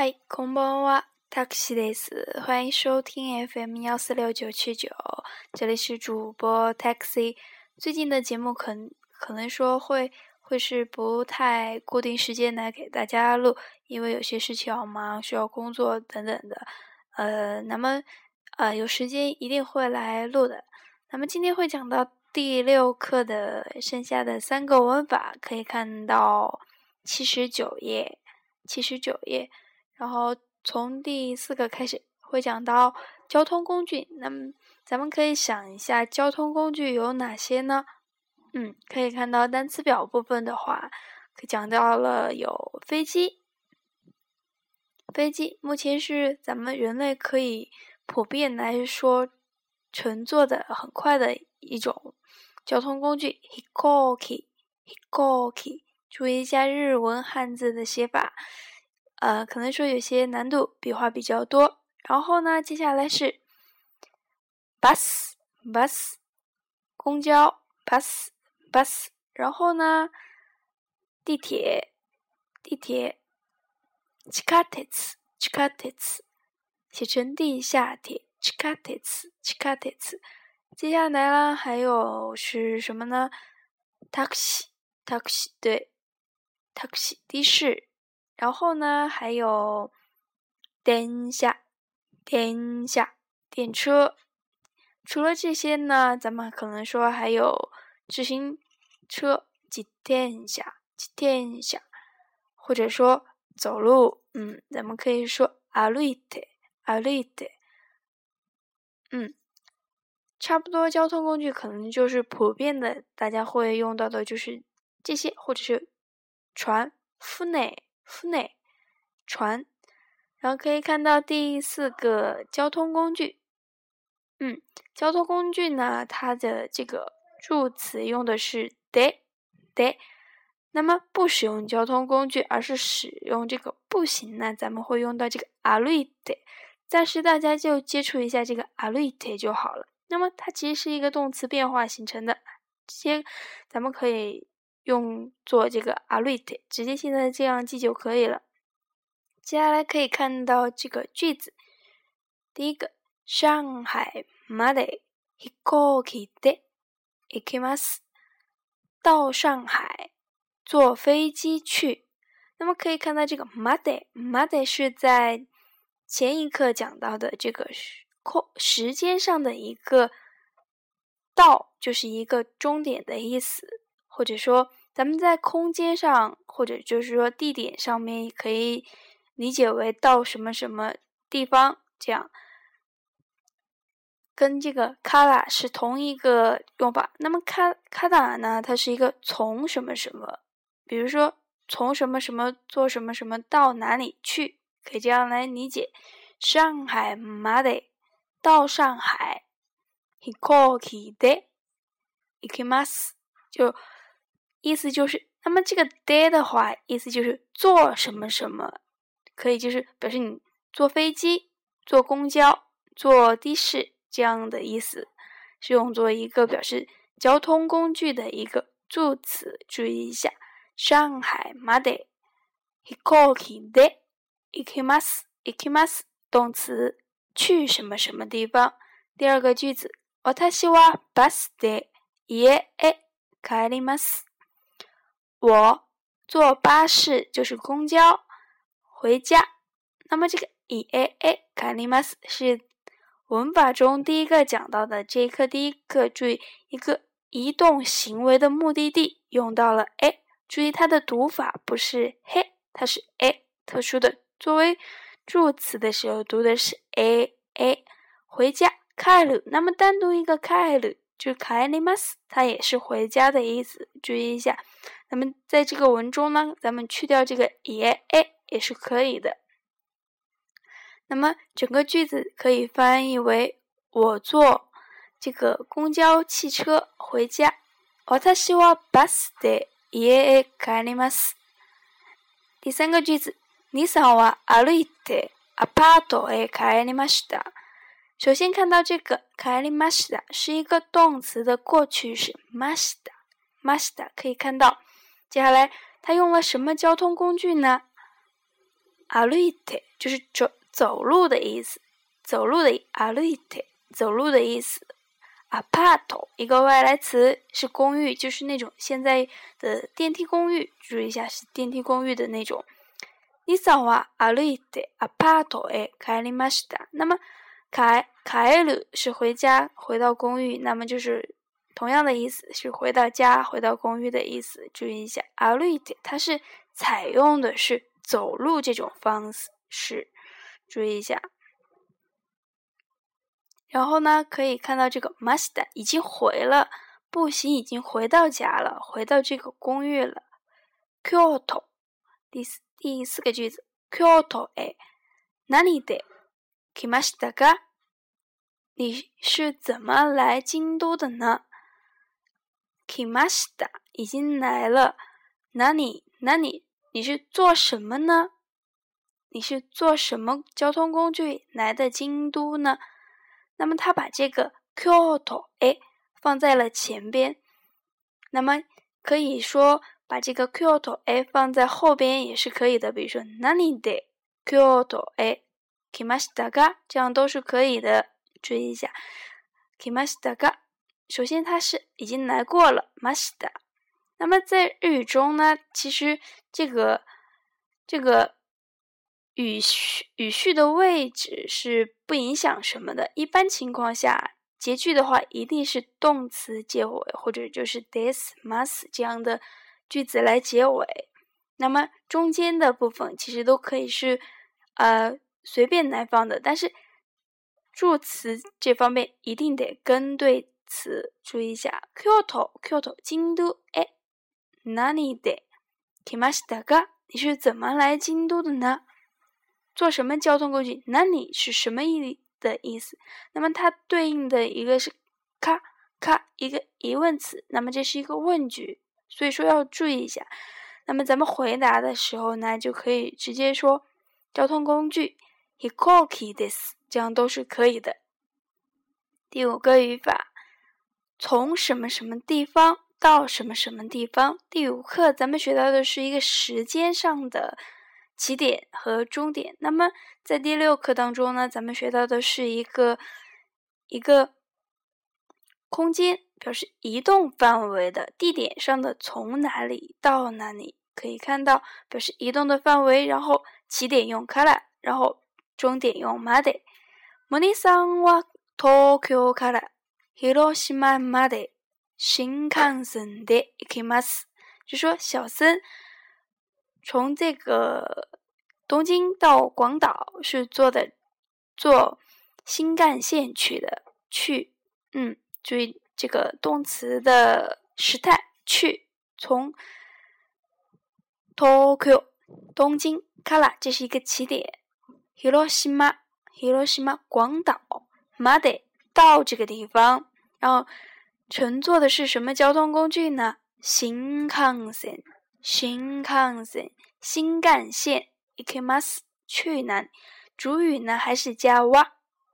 嗨，こんばんは、タクシーです。欢迎收听 FM 幺四六九七九，这里是主播 Taxi。最近的节目可可能说会会是不太固定时间来给大家录，因为有些事情要忙，需要工作等等的。呃，那么呃有时间一定会来录的。那么今天会讲到第六课的剩下的三个文法，可以看到七十九页，七十九页。 然后从第四个开始会讲到交通工具，那么咱们可以想一下交通工具有哪些呢？嗯，可以看到单词表部分的话，可讲到了有飞机，飞机目前是咱们人类可以普遍来说乘坐的很快的一种交通工具，hikoki，hikoki，注意一下日文汉字的写法。呃，可能说有些难度，笔画比较多。然后呢，接下来是 bus，bus，公交，bus，bus。然后呢，地铁，地铁，地下鉄，地下鉄，写成地下铁，地下鉄，地下鉄。接下来呢，还有是什么呢？taxi，taxi，对，taxi，的士。然后呢，还有电下、电下、电车。除了这些呢，咱们可能说还有自行车、骑电下、骑电下，或者说走路。嗯，咱们可以说歩いて、歩いて。嗯，差不多交通工具可能就是普遍的，大家会用到的就是这些，或者是船、船。 夫内船，然后可以看到第四个交通工具。嗯，交通工具呢，它的这个助词用的是でで。那么不使用交通工具，而是使用这个步行呢，咱们会用到这个歩いて。暂时大家就接触一下这个歩いて就好了。那么它其实是一个动词变化形成的，先咱们可以。 用做这个歩いて，直接现在这样记就可以了。接下来可以看到这个句子，第一个，上海まで飛行機で行きます。到上海坐飞机去。那么可以看到这个まで，まで是在前一课讲到的这个空时间上的一个到，就是一个终点的意思。 或者说，咱们在空间上，或者就是说地点上面，可以理解为到什么什么地方这样，跟这个卡拉是同一个用法。那么卡卡达呢，它是一个从什么什么，比如说从什么什么做什么什么到哪里去，可以这样来理解。上海马得到上海，飛行機で行きます，就。 意思就是，那么这个 day 的话，意思就是坐什么什么，可以就是表示你坐飞机、坐公交、坐的士这样的意思，是用作一个表示交通工具的一个助词。注意一下，上海まで飛行機で行きます。行きます动词去什么什么地方。第二个句子，私はバスで家へ帰ります。 我坐巴士就是公交回家。那么这个 e a a 卡尼马斯是文法中第一个讲到的这一课第一个注意一个移动行为的目的地用到了 a，注意它的读法不是嘿，它是 a 特殊的作为助词的时候读的是 a a 回家开路。那么单独一个开路就卡尼马斯，它也是回家的意思，注意一下。那么在这个文中呢，咱们去掉这个也 a 也是可以的。那么整个句子可以翻译为：我坐这个公交汽车回家。私はバスで家へ帰ります。第三个句子：你さんは歩いてアパートへ帰りました。首先看到这个帰りました是一个动词的过去式ました。ました可以看到。 接下来，他用了什么交通工具呢？歩いて 就是走走路的意思，走路的歩いて，走路的意思。アパート一个外来词是公寓，就是那种现在的电梯公寓。注意一下，是电梯公寓的那种。你さは歩いてアパートへ帰りました。那么帰帰る是回家，回到公寓，那么就是 同样的意思，是回到家，回到公寓的意思。注意一下，歩いて它是采用的是走路这种方式，注意一下。然后呢，可以看到这个 master 已经回了，步行已经回到家了，回到这个公寓了。Kyoto，第四第四个句子，Kyoto 哎，哪里的？Kimagida，你是怎么来京都的呢？Kimashita 已经来了，哪里哪里？你是做什么呢？你是坐什么交通工具来的京都呢？那么他把这个 Kyoto 哎放在了前边，那么可以说把这个 Kyoto 哎放在后边也是可以的，比如说哪里的 Kyoto 哎 Kimagida，这样都是可以的。注意一下 Kimashita ga，首先它是已经来过了 Mashita。那么在日语中呢，其实这个这个。语序语序的位置是不影响什么的。一般情况下，结句的话一定是动词结尾，或者就是 this must 这样的句子来结尾。那么中间的部分其实都可以是呃随便来放的，但是助词这方面一定得跟对词。注意一下，Kyoto Kyoto 京都哎，哪里的 Kimashita ga？你是怎么来京都的呢？坐什么交通工具？哪里是什么意的意思？那么它对应的一个是咔咔一个疑问词，那么这是一个问句，所以说要注意一下。那么咱们回答的时候呢，就可以直接说交通工具 hikoki des，这样都是可以的。第五个语法，从什么什么地方到什么什么地方。第五课咱们学到的是一个时间上的。起点和终点。那么在第六课当中呢，咱们学到的是一个一个空间，表示移动范围的地点上的从哪里到哪里。可以看到表示移动的范围，然后起点用 kara，然后终点用 made。モニさんは東京から 広島まで新幹線で行きます。就说小森。从这个东京到广岛是坐的坐新干线去的，去，嗯，注意这个动词的时态，去从 Tokyo 东京 Kara 这是一个起点，Hiroshima Hiroshima 广岛 Made 到这个地方，然后乘坐的是什么交通工具呢？新干线。新干线，新干线，ikimas 去哪？主语呢还是加哇？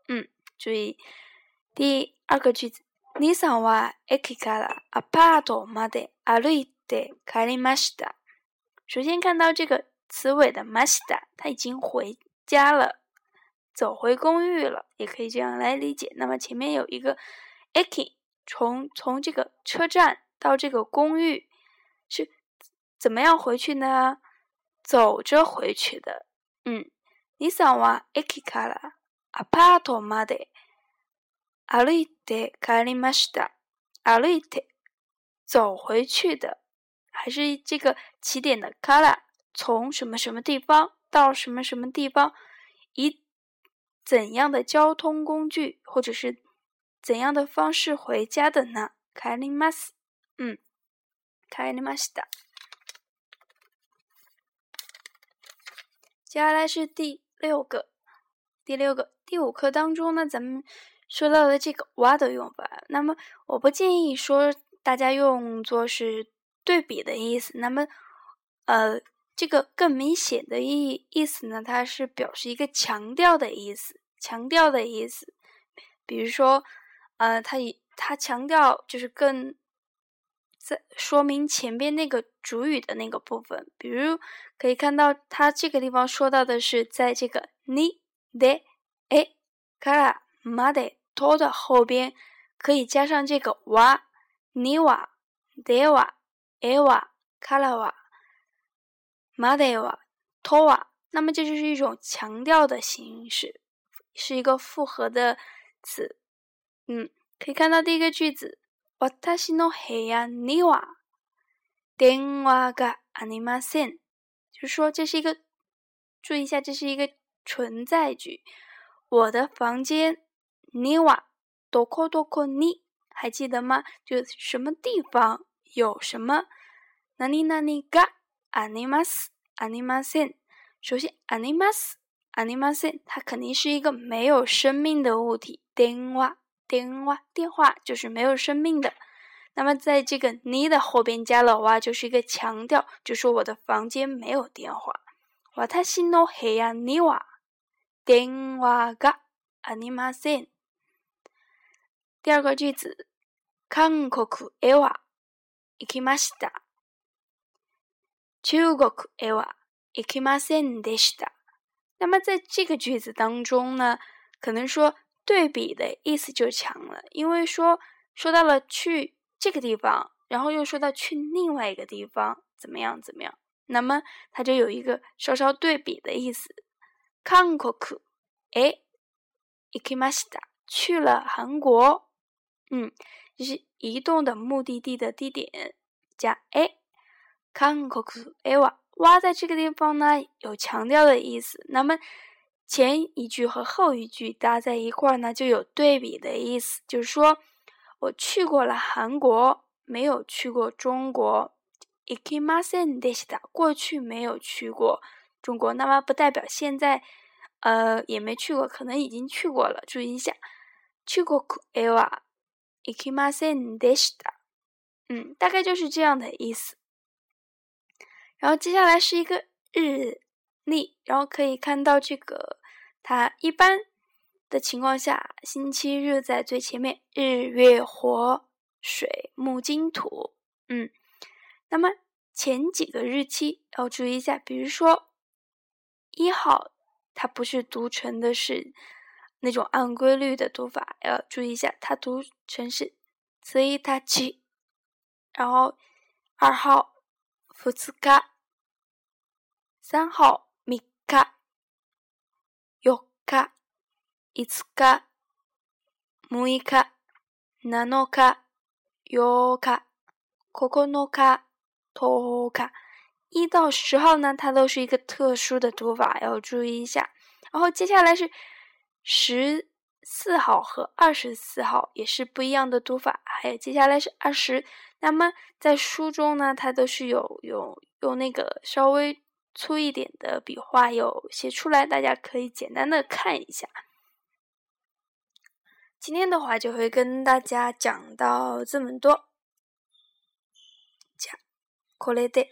嗯，注意第二个句子。你さんは駅からアパートまで歩いて帰りました。首先看到这个词尾的ました，他已经回家了， 走回公寓了，也可以这样来理解。那么前面有一个 eki，从从这个车站到这个公寓是。怎么样回去呢？走着回去的。嗯，你想哇，eki kara apato made alite karimashita alite 走回去的，还是这个起点的 kara 从什么什么地方到什么什么地方，一怎样的交通工具或者是怎样的方式回家的呢？karimas，嗯，karimashita。接下来是第六个，第六个第五课当中呢，咱们说到的这个“哇”的用法。那么，我不建议说大家用作是对比的意思。那么，呃，这个更明显的意意思呢，它是表示一个强调的意思，强调的意思。比如说，呃，它以它强调就是更。在说明前边那个主语的那个部分，比如可以看到，它这个地方说到的是在这个你的诶卡拉马的托的后边可以加上这个哇，你哇的哇诶哇卡拉哇马的哇托哇，那么这就是一种强调的形式，是一个复合的词。嗯，可以看到第一个句子，私の部屋には電話がありません。就是说这是一个，注意一下，这是一个存在句。我的房间，你瓦多阔多阔你，还记得吗？就什么地方有什么？哪里哪里嘎 アニマスアニマセン。首先アニマスアニマセン，它肯定是一个没有生命的物体。電話電話电话就是没有生命的。那么在这个你的后边加了哇，就是一个强调，就说我的房间没有电话。私の部屋には電話がありません。第二个句子，韓国へは行きました。 中国へは行きませんでした。那么在这个句子当中呢，可能说对比的意思就强了，因为说说到了去。这个地方，然后又说到去另外一个地方怎么样怎么样，那么它就有一个稍稍对比的意思。韓国え、行きました。去了韩国，嗯，就是移动的目的地的地点加え。 韓国えは哇，在这个地方呢有强调的意思。那么前一句和后一句搭在一块儿呢，就有对比的意思，就是说。我去过了韩国，没有去过中国。ikimasen deshita，过去没有去过中国，那么不代表现在，呃，也没去过，可能已经去过了。注意一下，去过 ewa ikimasen deshita，嗯，大概就是这样的意思。然后接下来是一个日历，然后可以看到这个，它一般。的情况下，星期日在最前面，日月火水木金土，嗯，那么前几个日期要注意一下，比如说一号，它不是读成的是那种按规律的读法，要注意一下，它读成是次一它七，然后二号福次卡，三号米卡，ヨ卡。五日、六日、七日、八日、九日、十日，一到十号呢，它都是一个特殊的读法，要注意一下。然后接下来是十四号和二十四号，也是不一样的读法。还有接下来是二十，那么在书中呢，它都是有有用那个稍微粗一点的笔画有写出来，大家可以简单的看一下。今天的话就会跟大家讲到这么多。じゃこれで